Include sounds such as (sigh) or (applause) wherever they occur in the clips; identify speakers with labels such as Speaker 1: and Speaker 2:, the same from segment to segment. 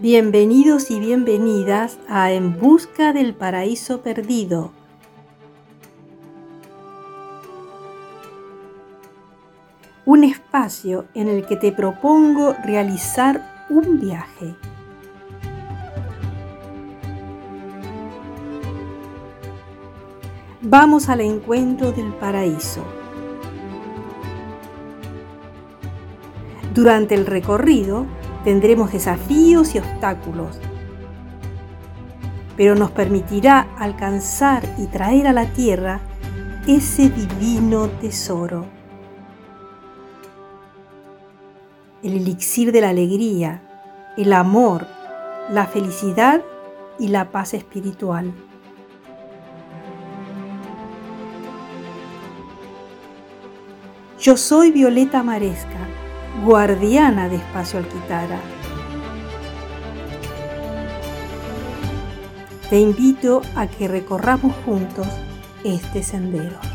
Speaker 1: Bienvenidos y bienvenidas a En Busca del Paraíso Perdido. Un espacio en el que te propongo realizar un viaje. Vamos al encuentro del paraíso. Durante el recorrido, Tendremos desafíos y obstáculos, pero nos permitirá alcanzar y traer a la tierra ese divino tesoro. El elixir de la alegría, el amor, la felicidad y la paz espiritual. Yo soy Violeta Maresca guardiana de Espacio Alquitara. Te invito a que recorramos juntos este sendero.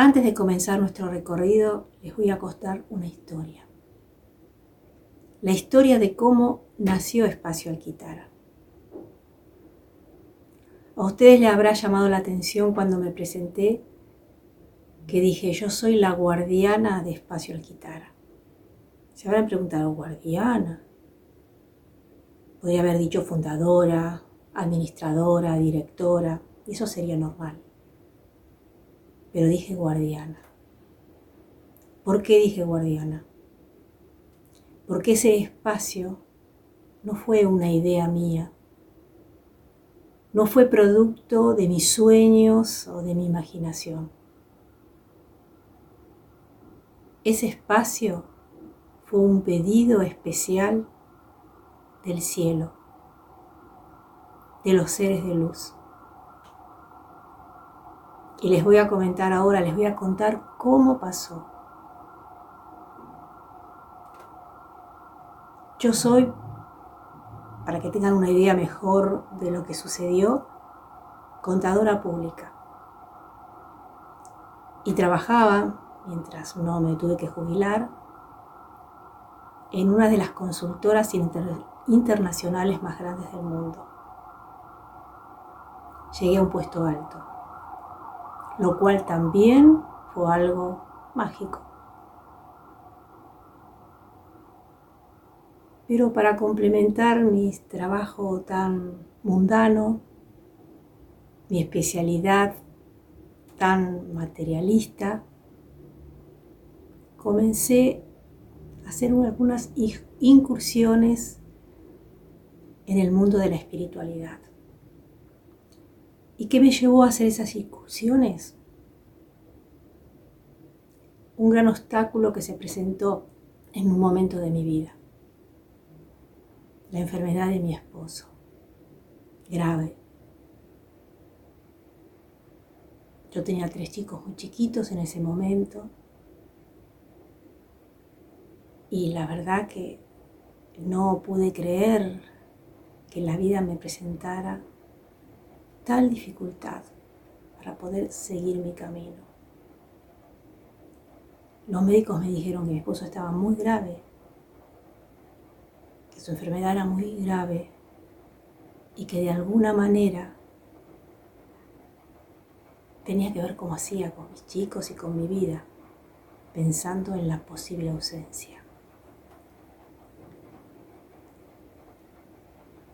Speaker 1: Antes de comenzar nuestro recorrido, les voy a contar una historia. La historia de cómo nació Espacio Alquitara. A ustedes les habrá llamado la atención cuando me presenté que dije, yo soy la guardiana de Espacio Alquitara. Se habrán preguntado, ¿guardiana? Podría haber dicho fundadora, administradora, directora, eso sería normal pero dije guardiana. ¿Por qué dije guardiana? Porque ese espacio no fue una idea mía, no fue producto de mis sueños o de mi imaginación. Ese espacio fue un pedido especial del cielo, de los seres de luz. Y les voy a comentar ahora, les voy a contar cómo pasó. Yo soy, para que tengan una idea mejor de lo que sucedió, contadora pública. Y trabajaba, mientras no me tuve que jubilar, en una de las consultoras internacionales más grandes del mundo. Llegué a un puesto alto lo cual también fue algo mágico. Pero para complementar mi trabajo tan mundano, mi especialidad tan materialista, comencé a hacer algunas incursiones en el mundo de la espiritualidad. ¿Y qué me llevó a hacer esas incursiones? Un gran obstáculo que se presentó en un momento de mi vida. La enfermedad de mi esposo. Grave. Yo tenía tres chicos muy chiquitos en ese momento. Y la verdad que no pude creer que la vida me presentara tal dificultad para poder seguir mi camino. Los médicos me dijeron que mi esposo estaba muy grave, que su enfermedad era muy grave y que de alguna manera tenía que ver cómo hacía con mis chicos y con mi vida, pensando en la posible ausencia.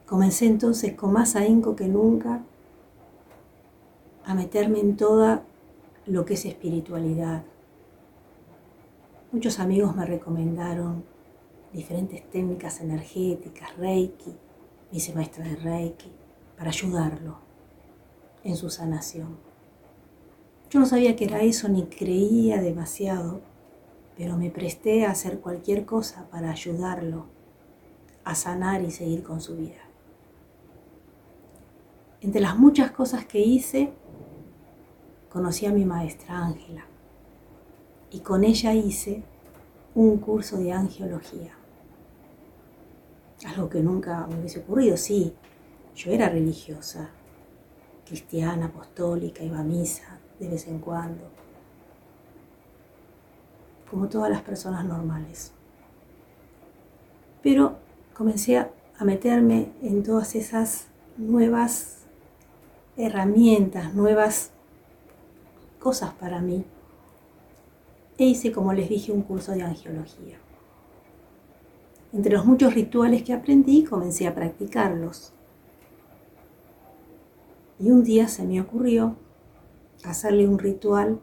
Speaker 1: Comencé entonces con más ahínco que nunca a meterme en toda lo que es espiritualidad. Muchos amigos me recomendaron diferentes técnicas energéticas, Reiki, me hice maestra de Reiki, para ayudarlo en su sanación. Yo no sabía que era eso ni creía demasiado, pero me presté a hacer cualquier cosa para ayudarlo a sanar y seguir con su vida. Entre las muchas cosas que hice, conocí a mi maestra Ángela y con ella hice un curso de angiología. Algo que nunca me hubiese ocurrido, sí, yo era religiosa, cristiana, apostólica, iba a misa de vez en cuando, como todas las personas normales. Pero comencé a meterme en todas esas nuevas herramientas, nuevas cosas para mí. E hice, como les dije, un curso de angiología. Entre los muchos rituales que aprendí, comencé a practicarlos. Y un día se me ocurrió hacerle un ritual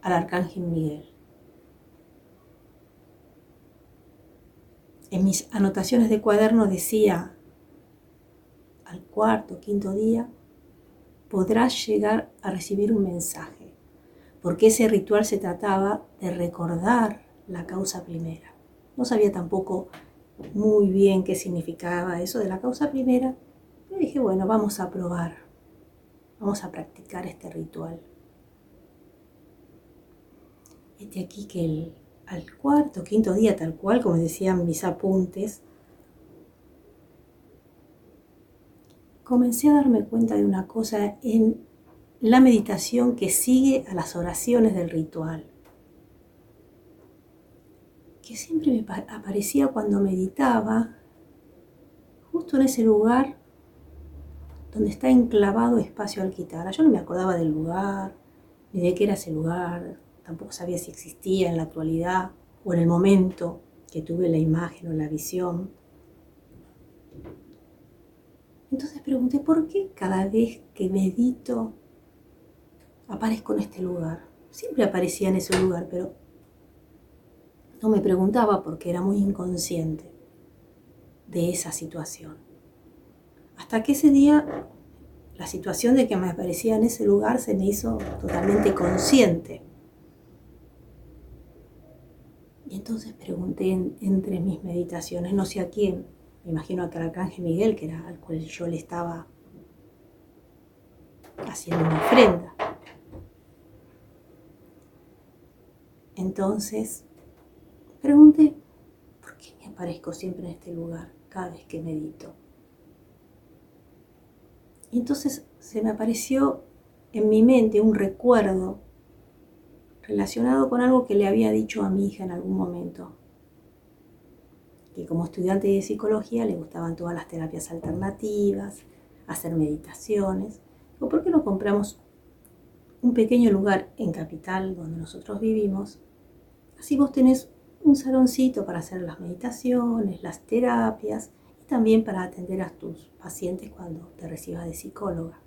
Speaker 1: al arcángel Miguel. En mis anotaciones de cuaderno decía, al cuarto, quinto día, podrás llegar a recibir un mensaje, porque ese ritual se trataba de recordar la causa primera. No sabía tampoco muy bien qué significaba eso de la causa primera, pero dije, bueno, vamos a probar, vamos a practicar este ritual. Este aquí que el, al cuarto, quinto día, tal cual, como decían mis apuntes, comencé a darme cuenta de una cosa en la meditación que sigue a las oraciones del ritual, que siempre me aparecía cuando meditaba, justo en ese lugar donde está enclavado espacio alquitara. Yo no me acordaba del lugar, ni de qué era ese lugar, tampoco sabía si existía en la actualidad o en el momento que tuve la imagen o la visión. Entonces pregunté, ¿por qué cada vez que medito aparezco en este lugar? Siempre aparecía en ese lugar, pero no me preguntaba porque era muy inconsciente de esa situación. Hasta que ese día la situación de que me aparecía en ese lugar se me hizo totalmente consciente. Y entonces pregunté entre mis meditaciones, no sé a quién, me imagino el arcángel Miguel, que era al cual yo le estaba haciendo una ofrenda. Entonces, pregunté, ¿por qué me aparezco siempre en este lugar cada vez que medito? Y entonces se me apareció en mi mente un recuerdo relacionado con algo que le había dicho a mi hija en algún momento que como estudiante de psicología le gustaban todas las terapias alternativas, hacer meditaciones. ¿O por qué no compramos un pequeño lugar en Capital donde nosotros vivimos? Así vos tenés un saloncito para hacer las meditaciones, las terapias y también para atender a tus pacientes cuando te recibas de psicóloga.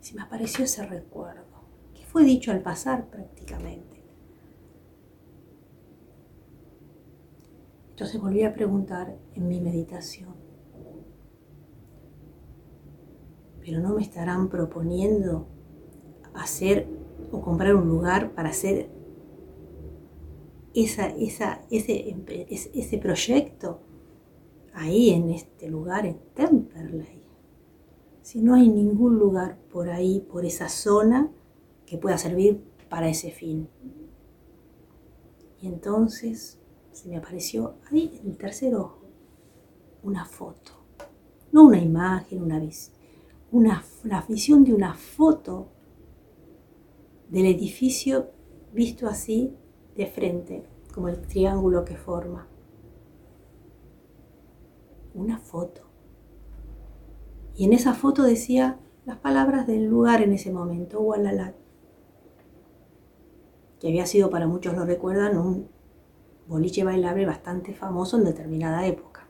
Speaker 1: Se me apareció ese recuerdo, que fue dicho al pasar prácticamente. Entonces volví a preguntar en mi meditación, pero no me estarán proponiendo hacer o comprar un lugar para hacer esa, ese, ese proyecto ahí en este lugar, en Temperley. Si no hay ningún lugar por ahí, por esa zona, que pueda servir para ese fin. Y entonces se me apareció ahí en el tercer ojo una foto, no una imagen, una, una, una visión de una foto del edificio visto así de frente, como el triángulo que forma. Una foto. Y en esa foto decía las palabras del lugar en ese momento, Wallalat, que había sido para muchos lo recuerdan un boliche bailable bastante famoso en determinada época.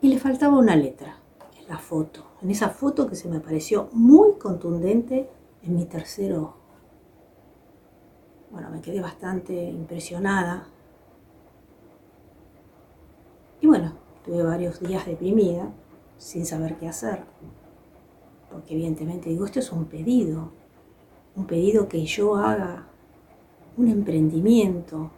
Speaker 1: Y le faltaba una letra en la foto, en esa foto que se me pareció muy contundente en mi tercer ojo. Bueno, me quedé bastante impresionada. Y bueno, tuve varios días deprimida, sin saber qué hacer. Porque evidentemente digo, esto es un pedido, un pedido que yo haga un emprendimiento.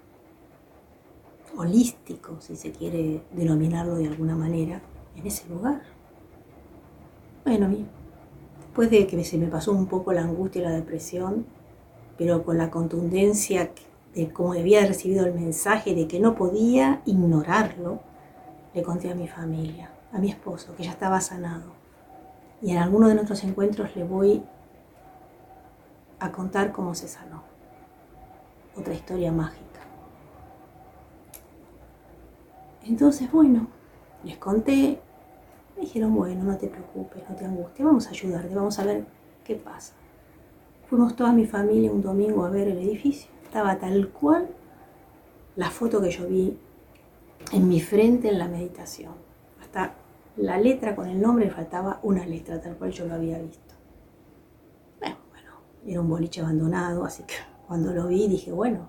Speaker 1: holístico, si se quiere denominarlo de alguna manera, en ese lugar. Bueno, después de que se me pasó un poco la angustia y la depresión, pero con la contundencia de cómo había recibido el mensaje de que no podía ignorarlo, le conté a mi familia, a mi esposo, que ya estaba sanado. Y en alguno de nuestros encuentros le voy a contar cómo se sanó. Otra historia mágica. Entonces, bueno, les conté, me dijeron, bueno, no te preocupes, no te angusties, vamos a ayudarte, vamos a ver qué pasa. Fuimos toda mi familia un domingo a ver el edificio. Estaba tal cual la foto que yo vi en mi frente en la meditación. Hasta la letra con el nombre faltaba una letra, tal cual yo lo había visto. Bueno, bueno, era un boliche abandonado, así que cuando lo vi dije, bueno,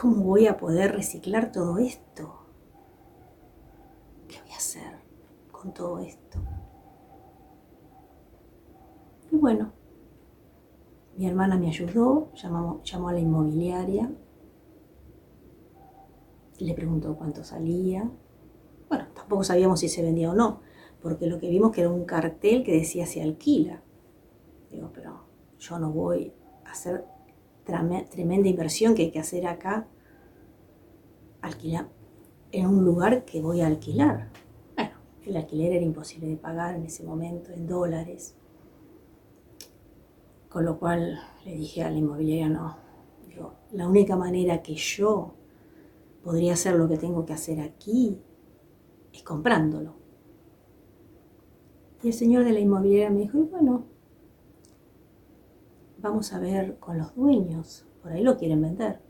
Speaker 1: ¿cómo voy a poder reciclar todo esto? ¿Qué voy a hacer con todo esto? Y bueno, mi hermana me ayudó, llamó, a la inmobiliaria, le preguntó cuánto salía. Bueno, tampoco sabíamos si se vendía o no, porque lo que vimos que era un cartel que decía se alquila. Digo, pero yo no voy a hacer tremenda inversión que hay que hacer acá, alquilar en un lugar que voy a alquilar. Bueno, el alquiler era imposible de pagar en ese momento en dólares. Con lo cual le dije a la inmobiliaria, no, la única manera que yo podría hacer lo que tengo que hacer aquí es comprándolo. Y el señor de la inmobiliaria me dijo, bueno, vamos a ver con los dueños, por ahí lo quieren vender.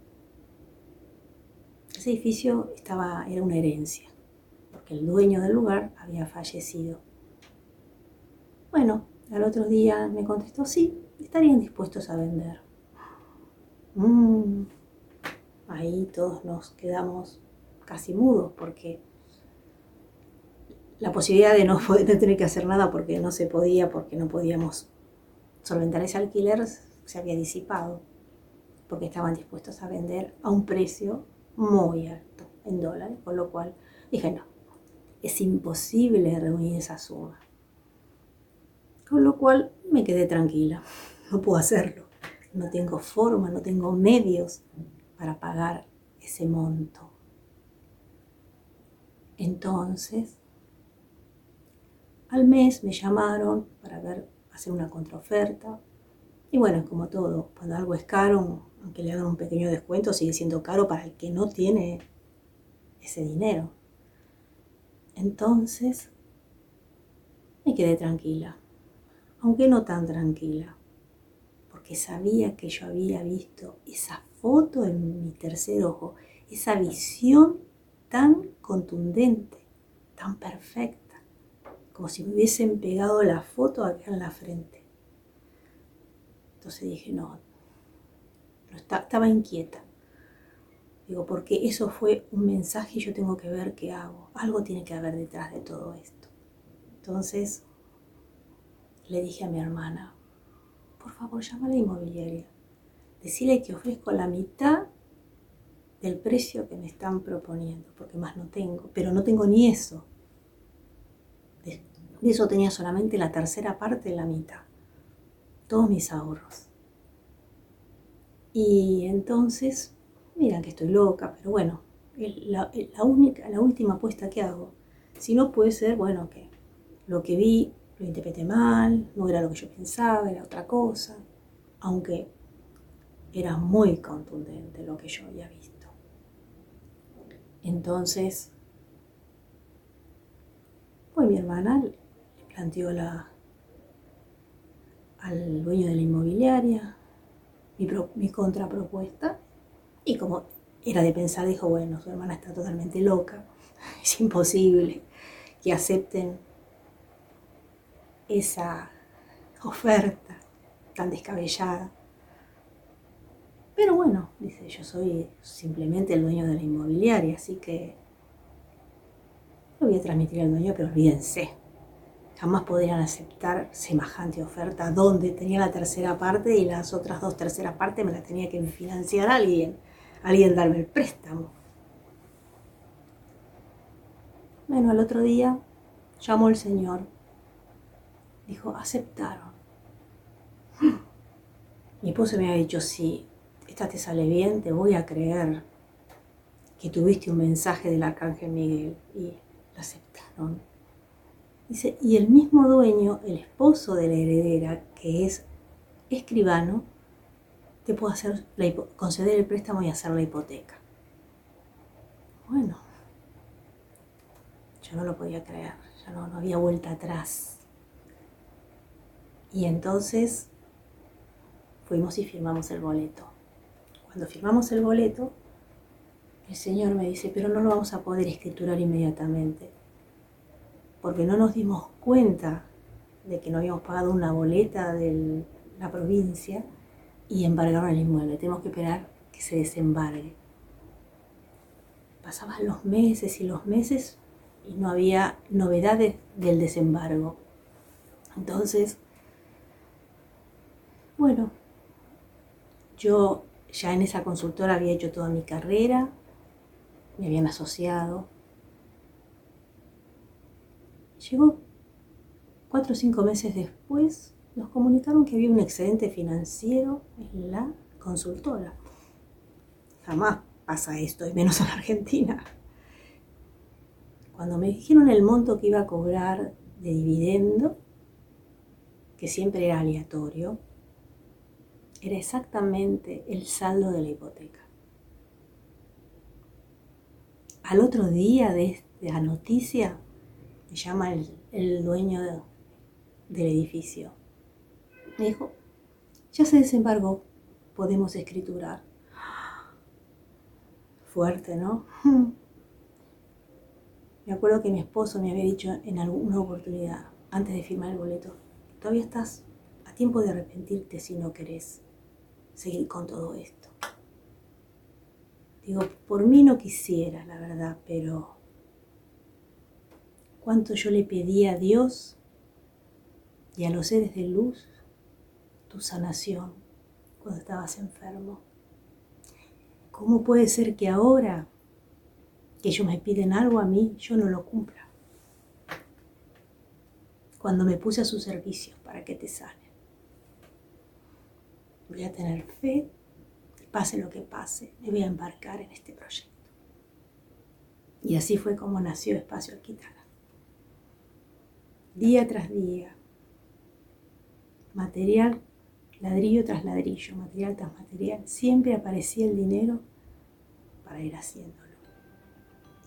Speaker 1: Ese edificio estaba, era una herencia, porque el dueño del lugar había fallecido. Bueno, al otro día me contestó, sí, estarían dispuestos a vender. Mm. Ahí todos nos quedamos casi mudos porque la posibilidad de no, tener que hacer nada porque no se podía, porque no podíamos solventar ese alquiler, se había disipado, porque estaban dispuestos a vender a un precio muy alto en dólares, con lo cual dije, no, es imposible reunir esa suma. Con lo cual me quedé tranquila no puedo hacerlo. No tengo forma, no tengo medios para pagar ese monto. Entonces, al mes me llamaron para ver, hacer una contraoferta. Y bueno, es como todo, cuando algo es caro, aunque le hagan un pequeño descuento, sigue siendo caro para el que no tiene ese dinero. Entonces, me quedé tranquila, aunque no tan tranquila porque sabía que yo había visto esa foto en mi tercer ojo, esa visión tan contundente, tan perfecta, como si me hubiesen pegado la foto acá en la frente. Entonces dije, no, no estaba inquieta. Digo, porque eso fue un mensaje y yo tengo que ver qué hago. Algo tiene que haber detrás de todo esto. Entonces le dije a mi hermana, por favor llama a la inmobiliaria. Decirle que ofrezco la mitad del precio que me están proponiendo, porque más no tengo, pero no tengo ni eso. De eso tenía solamente la tercera parte de la mitad, todos mis ahorros. Y entonces, mira que estoy loca, pero bueno, la, la, única, la última apuesta que hago. Si no puede ser, bueno, que lo que vi lo interpreté mal, no era lo que yo pensaba, era otra cosa, aunque era muy contundente lo que yo había visto. Entonces, pues mi hermana le planteó la, al dueño de la inmobiliaria mi, mi contrapropuesta y como era de pensar, dijo, bueno, su hermana está totalmente loca, (laughs) es imposible que acepten esa oferta tan descabellada. Pero bueno, dice, yo soy simplemente el dueño de la inmobiliaria, así que lo voy a transmitir al dueño, pero olvídense. Jamás podrían aceptar semejante oferta donde tenía la tercera parte y las otras dos terceras partes me las tenía que financiar alguien, alguien darme el préstamo. Bueno, al otro día llamó el Señor. Dijo, aceptaron. Mi esposo me había dicho, si esta te sale bien, te voy a creer que tuviste un mensaje del Arcángel Miguel. Y lo aceptaron. Dice, y el mismo dueño, el esposo de la heredera, que es escribano, te puede hacer conceder el préstamo y hacer la hipoteca. Bueno, yo no lo podía creer, ya no había vuelta atrás. Y entonces fuimos y firmamos el boleto. Cuando firmamos el boleto, el Señor me dice, pero no lo vamos a poder escriturar inmediatamente, porque no nos dimos cuenta de que no habíamos pagado una boleta de la provincia y embargaron el inmueble. Tenemos que esperar que se desembargue. Pasaban los meses y los meses y no había novedades del desembargo. Entonces, bueno, yo ya en esa consultora había hecho toda mi carrera, me habían asociado. Llegó cuatro o cinco meses después, nos comunicaron que había un excedente financiero en la consultora. Jamás pasa esto, y menos en Argentina. Cuando me dijeron el monto que iba a cobrar de dividendo, que siempre era aleatorio, era exactamente el saldo de la hipoteca. Al otro día de, la noticia, me llama el, dueño del edificio. Me dijo, ya se desembargó, podemos escriturar. Fuerte, ¿no? (laughs) Me acuerdo que mi esposo me había dicho en alguna oportunidad, antes de firmar el boleto, todavía estás a tiempo de arrepentirte si no querés seguir con todo esto. Digo, por mí no quisiera, la verdad, pero cuánto yo le pedí a Dios y a los seres de luz tu sanación cuando estabas enfermo. ¿Cómo puede ser que ahora que ellos me piden algo a mí, yo no lo cumpla? Cuando me puse a su servicio para que te sane. Voy a tener fe, pase lo que pase, me voy a embarcar en este proyecto. Y así fue como nació Espacio Alquitana. Día tras día, material, ladrillo tras ladrillo, material tras material, siempre aparecía el dinero para ir haciéndolo.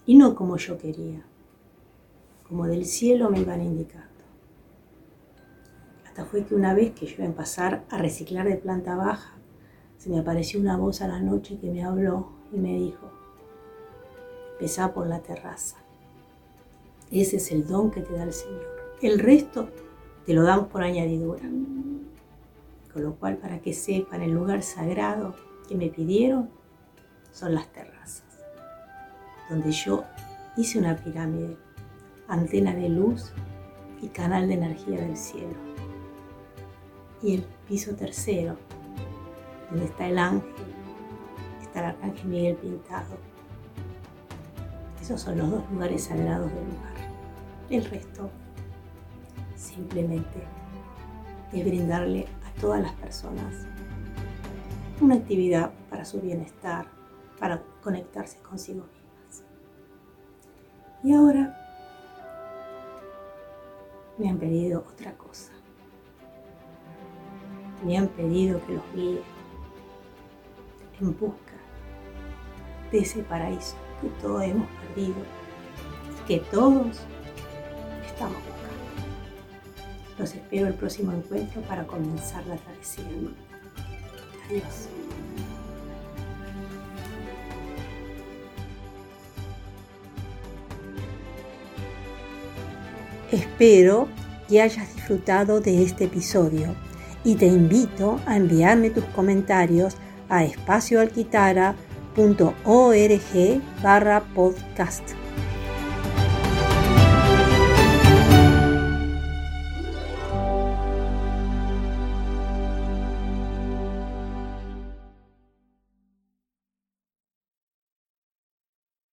Speaker 1: Y no como yo quería, como del cielo me iban indicando. Fue que una vez que yo iba a pasar a reciclar de planta baja, se me apareció una voz a la noche que me habló y me dijo, pesa por la terraza. Ese es el don que te da el Señor. El resto te lo damos por añadidura. Con lo cual, para que sepan, el lugar sagrado que me pidieron son las terrazas, donde yo hice una pirámide, antena de luz y canal de energía del cielo. Y el piso tercero, donde está el ángel, está el arcángel Miguel pintado. Esos son los dos lugares sagrados del lugar. El resto simplemente es brindarle todas las personas una actividad para su bienestar, para conectarse consigo mismas. Y ahora me han pedido otra cosa. Me han pedido que los guíe en busca de ese paraíso que todos hemos perdido y que todos estamos los espero el próximo encuentro para comenzar la travesía. Adiós. Espero que hayas disfrutado de este episodio y te invito a enviarme tus comentarios a espacioalquitara.org barra podcast.